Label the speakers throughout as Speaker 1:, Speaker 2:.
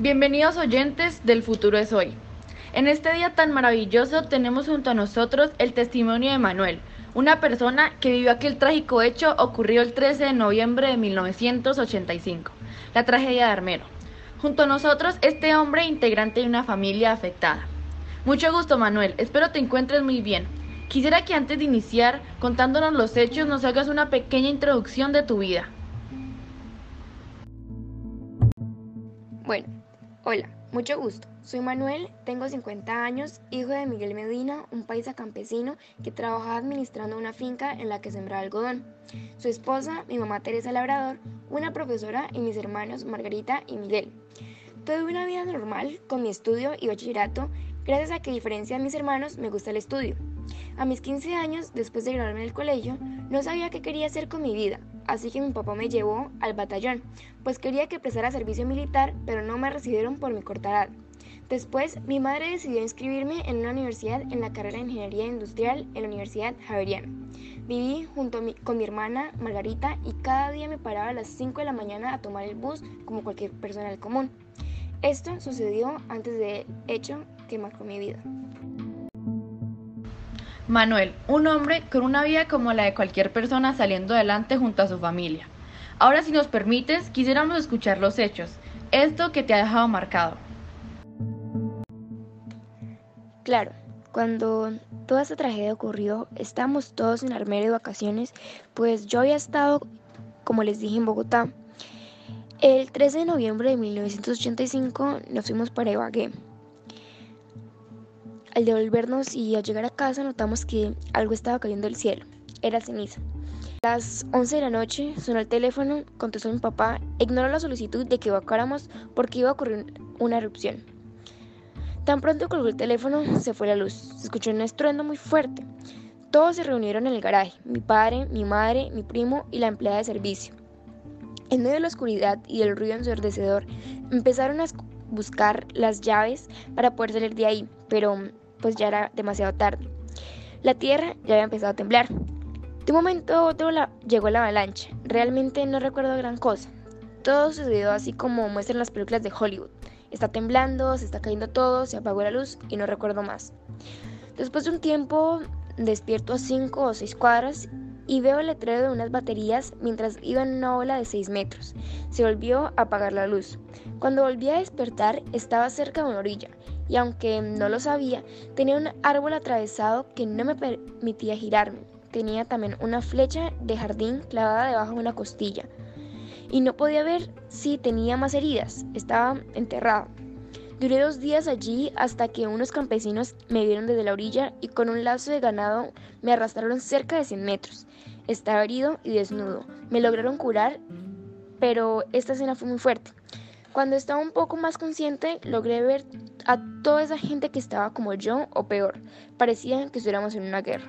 Speaker 1: Bienvenidos oyentes del futuro es hoy. En este día tan maravilloso tenemos junto a nosotros el testimonio de Manuel, una persona que vivió aquel trágico hecho ocurrido el 13 de noviembre de 1985, la tragedia de Armero. Junto a nosotros este hombre integrante de una familia afectada. Mucho gusto Manuel, espero te encuentres muy bien. Quisiera que antes de iniciar contándonos los hechos nos hagas una pequeña introducción de tu vida.
Speaker 2: Bueno, hola, mucho gusto. Soy Manuel, tengo 50 años, hijo de Miguel Medina, un paisa campesino que trabajaba administrando una finca en la que sembraba algodón. Su esposa, mi mamá Teresa Labrador, una profesora y mis hermanos Margarita y Miguel. Tuve una vida normal con mi estudio y bachillerato, gracias a que a diferencia de mis hermanos me gusta el estudio. A mis 15 años, después de graduarme del colegio, no sabía qué quería hacer con mi vida, así que mi papá me llevó al batallón, pues quería que prestara servicio militar, pero no me recibieron por mi corta edad. Después, mi madre decidió inscribirme en una universidad en la carrera de Ingeniería Industrial en la Universidad Javeriana. Viví junto con mi hermana Margarita y cada día me paraba a las 5 de la mañana a tomar el bus como cualquier persona del común. Esto sucedió antes del hecho que marcó mi vida.
Speaker 1: Manuel, un hombre con una vida como la de cualquier persona saliendo adelante junto a su familia. Ahora si nos permites, quisiéramos escuchar los hechos, esto que te ha dejado marcado.
Speaker 2: Claro, cuando toda esta tragedia ocurrió, estábamos todos en Armero de vacaciones, pues yo había estado, como les dije, en Bogotá. El 13 de noviembre de 1985 nos fuimos para Ibagué. Al devolvernos y al llegar a casa notamos que algo estaba cayendo del cielo. Era ceniza. A las 11 de la noche sonó el teléfono, contestó mi papá, ignoró la solicitud de que evacuáramos porque iba a ocurrir una erupción. Tan pronto colgó el teléfono, se fue la luz. Se escuchó un estruendo muy fuerte. Todos se reunieron en el garaje, mi padre, mi madre, mi primo y la empleada de servicio. En medio de la oscuridad y del ruido ensordecedor, empezaron a buscar las llaves para poder salir de ahí, pero pues ya era demasiado tarde. La tierra ya había empezado a temblar. De un momento a otro llegó la avalancha. Realmente no recuerdo gran cosa. Todo sucedió así como muestran las películas de Hollywood. Está temblando, se está cayendo todo, se apagó la luz y no recuerdo más. Después de un tiempo despierto a 5 o 6 cuadras y veo el letrero de unas baterías mientras iba en una ola de 6 metros. Se volvió a apagar la luz. Cuando volví a despertar estaba cerca de una orilla y aunque no lo sabía, tenía un árbol atravesado que no me permitía girarme. Tenía también una flecha de jardín clavada debajo de una costilla y no podía ver si tenía más heridas. Estaba enterrado. Duré dos días allí hasta que unos campesinos me vieron desde la orilla y con un lazo de ganado me arrastraron cerca de 100 metros. Estaba herido y desnudo. Me lograron curar, pero esta escena fue muy fuerte. Cuando estaba un poco más consciente, logré ver a toda esa gente que estaba como yo o peor. Parecía que estuviéramos en una guerra.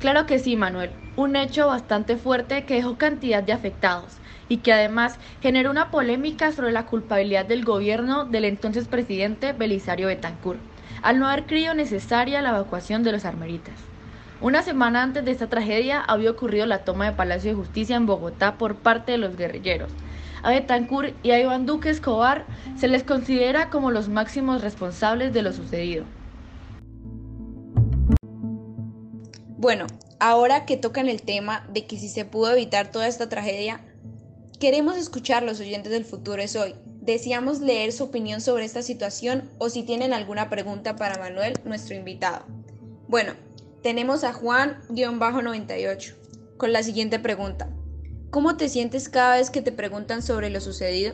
Speaker 1: Claro que sí, Manuel. Un hecho bastante fuerte que dejó cantidad de afectados y que además generó una polémica sobre la culpabilidad del gobierno del entonces presidente Belisario Betancourt, al no haber creído necesaria la evacuación de los armeritas. Una semana antes de esta tragedia había ocurrido la toma de Palacio de Justicia en Bogotá por parte de los guerrilleros. A Betancourt y a Iván Duque Escobar se les considera como los máximos responsables de lo sucedido.
Speaker 3: Bueno, ahora que tocan el tema de que si se pudo evitar toda esta tragedia, queremos escuchar los oyentes del futuro es hoy. Deseamos leer su opinión sobre esta situación o si tienen alguna pregunta para Manuel, nuestro invitado. Bueno, tenemos a Juan-98 con la siguiente pregunta. ¿Cómo te sientes cada vez que te preguntan sobre lo sucedido?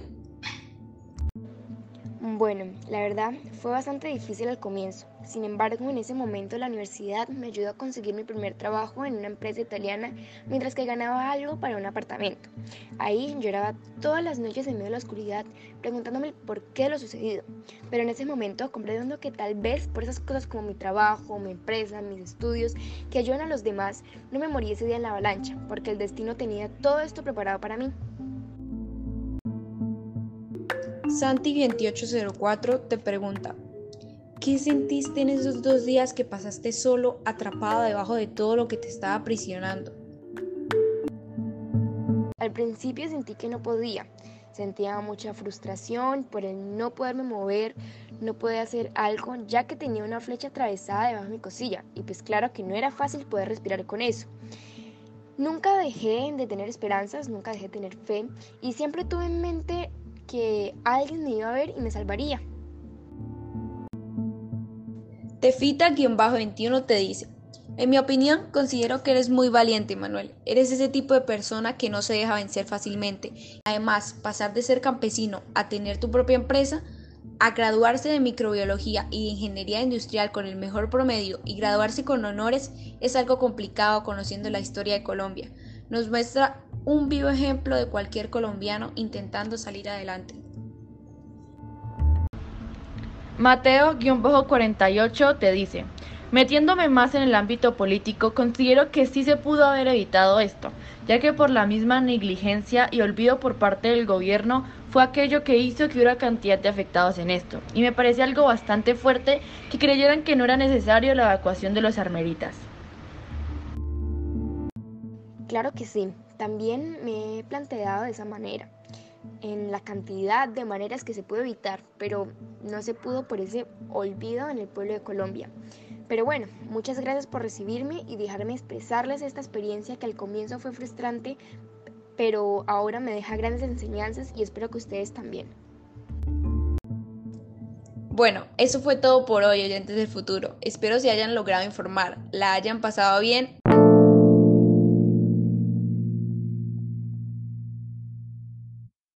Speaker 2: Bueno, la verdad fue bastante difícil al comienzo. Sin embargo, en ese momento la universidad me ayudó a conseguir mi primer trabajo en una empresa italiana mientras que ganaba algo para un apartamento. Ahí lloraba todas las noches en medio de la oscuridad preguntándome por qué lo sucedido. Pero en ese momento comprendiendo que tal vez por esas cosas como mi trabajo, mi empresa, mis estudios, que ayudan a los demás, no me morí ese día en la avalancha, porque el destino tenía todo esto preparado para mí.
Speaker 3: Santi2804 te pregunta, ¿qué sentiste en esos dos días que pasaste solo, atrapado debajo de todo lo que te estaba aprisionando?
Speaker 2: Al principio sentí que no podía. Sentía mucha frustración por el no poderme mover, no poder hacer algo, ya que tenía una flecha atravesada debajo de mi cosilla. Y pues claro que no era fácil poder respirar con eso. Nunca dejé de tener esperanzas, nunca dejé de tener fe y siempre tuve en mente alguien me iba a ver y me salvaría.
Speaker 3: Tefita-21 te dice, en mi opinión, considero que eres muy valiente, Manuel. Eres ese tipo de persona que no se deja vencer fácilmente. Además, pasar de ser campesino a tener tu propia empresa, a graduarse de microbiología y de ingeniería industrial con el mejor promedio y graduarse con honores es algo complicado conociendo la historia de Colombia. Nos muestra un vivo ejemplo de cualquier colombiano intentando salir adelante.
Speaker 1: Mateo-48 te dice, Metiéndome más en el ámbito político, considero que sí se pudo haber evitado esto, ya que por la misma negligencia y olvido por parte del gobierno fue aquello que hizo que hubiera cantidad de afectados en esto, y me parece algo bastante fuerte que creyeran que no era necesario la evacuación de los armeritas.
Speaker 2: Claro que sí, también me he planteado de esa manera, en la cantidad de maneras que se pudo evitar, pero no se pudo por ese olvido en el pueblo de Colombia. Pero bueno, muchas gracias por recibirme y dejarme expresarles esta experiencia que al comienzo fue frustrante, pero ahora me deja grandes enseñanzas y espero que ustedes también.
Speaker 3: Bueno, eso fue todo por hoy, oyentes del futuro. Espero se hayan logrado informar, la hayan pasado bien